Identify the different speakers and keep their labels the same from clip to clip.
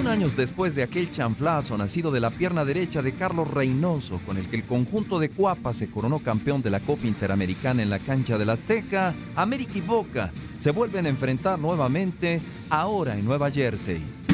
Speaker 1: Un años después de aquel chanflazo nacido de la pierna derecha de Carlos Reynoso, con el que el conjunto de Cuapa se coronó campeón de la Copa Interamericana en la cancha del Azteca, América y Boca se vuelven a enfrentar nuevamente ahora en Nueva Jersey.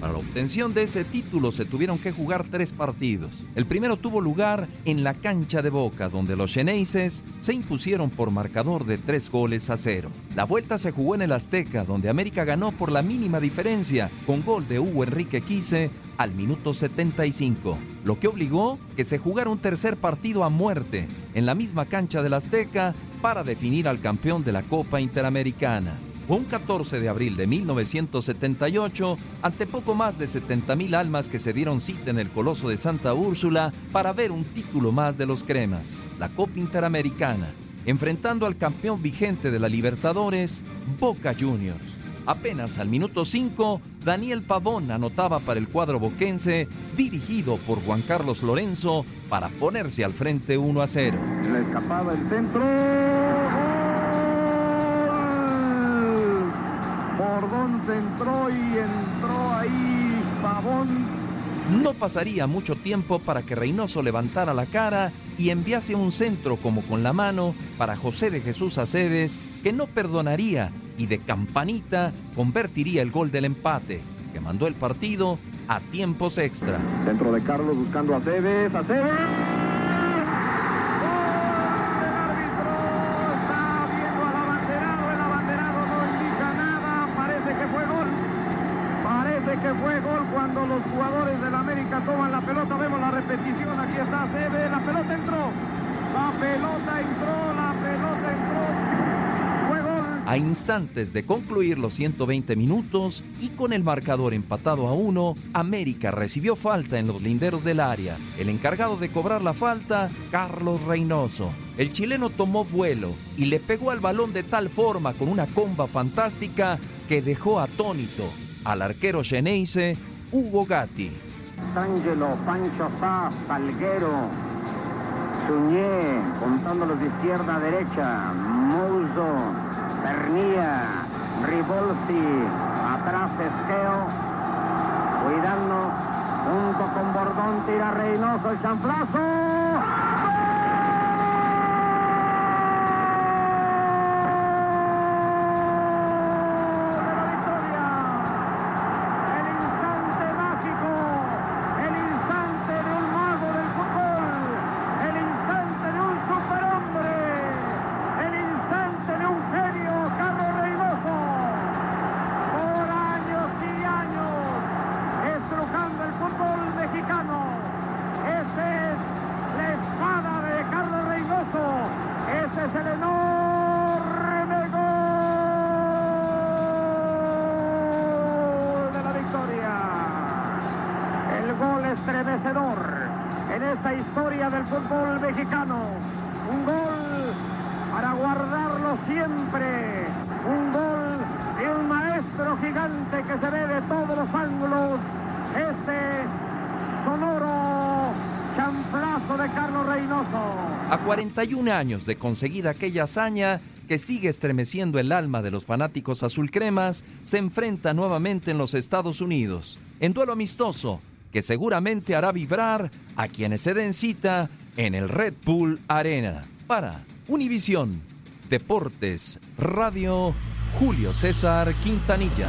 Speaker 1: Para la obtención de ese título se tuvieron que jugar tres partidos. El primero tuvo lugar en la cancha de Boca, donde los Xeneises se impusieron por marcador de tres goles a cero. La vuelta se jugó en el Azteca, donde América ganó por la mínima diferencia, con gol de Hugo Enrique Quise al minuto 75, lo que obligó que se jugara un tercer partido a muerte en la misma cancha del Azteca para definir al campeón de la Copa Interamericana un 14 de abril de 1978, ante poco más de 70.000 almas que se dieron cita en el Coloso de Santa Úrsula para ver un título más de los cremas, la Copa Interamericana, enfrentando al campeón vigente de la Libertadores, Boca Juniors. Apenas al minuto 5, Daniel Pavón anotaba para el cuadro boquense, dirigido por Juan Carlos Lorenzo, para ponerse al frente 1 a 0.
Speaker 2: La escapada el centro. Bordón se entró y entró ahí Pavón.
Speaker 1: No pasaría mucho tiempo para que Reynoso levantara la cara y enviase un centro como con la mano para José de Jesús Aceves, que no perdonaría y de campanita convertiría el gol del empate, que mandó el partido a tiempos extra.
Speaker 2: Centro de Carlos buscando a Aceves, Aceves. que fue gol cuando los jugadores del América toman la pelota. Vemos la repetición, aquí la pelota entró. La pelota entró, la pelota entró.
Speaker 1: A instantes de concluir los 120 minutos y con el marcador empatado a uno, América recibió falta en los linderos del área. El encargado de cobrar la falta, Carlos Reynoso. El chileno tomó vuelo y le pegó al balón de tal forma con una comba fantástica que dejó atónito al arquero Geneise Hugo Gatti.
Speaker 2: D'Angelo, Pancho Sá, Salguero, Suñé, contándolos de izquierda a derecha, Mouso, Pernilla, Ribolsi, atrás Esqueo, cuidando, junto con Bordón, tira Reynoso, el chanflazo. El instante mágico, el instante de un mago del fútbol, el instante de un superhombre, el instante de un genio, Carlos Reynoso. Por años y años, estrujando el fútbol mexicano. Esa es la espada de Carlos Reynoso. Ese es el enorme gol de la victoria. El gol estremecedor en esta historia del fútbol mexicano. Un gol para guardarlo siempre. Un gol de un maestro gigante que se ve de todos los ángulos. Este sonoro champlazo de Carlos Reynoso.
Speaker 1: A 41 años de conseguida aquella hazaña que sigue estremeciendo el alma de los fanáticos azulcremas, se enfrenta nuevamente en los Estados Unidos, en duelo amistoso que seguramente hará vibrar a quienes se den cita en el Red Bull Arena. Para Univisión, Deportes, Radio, Julio César Quintanilla.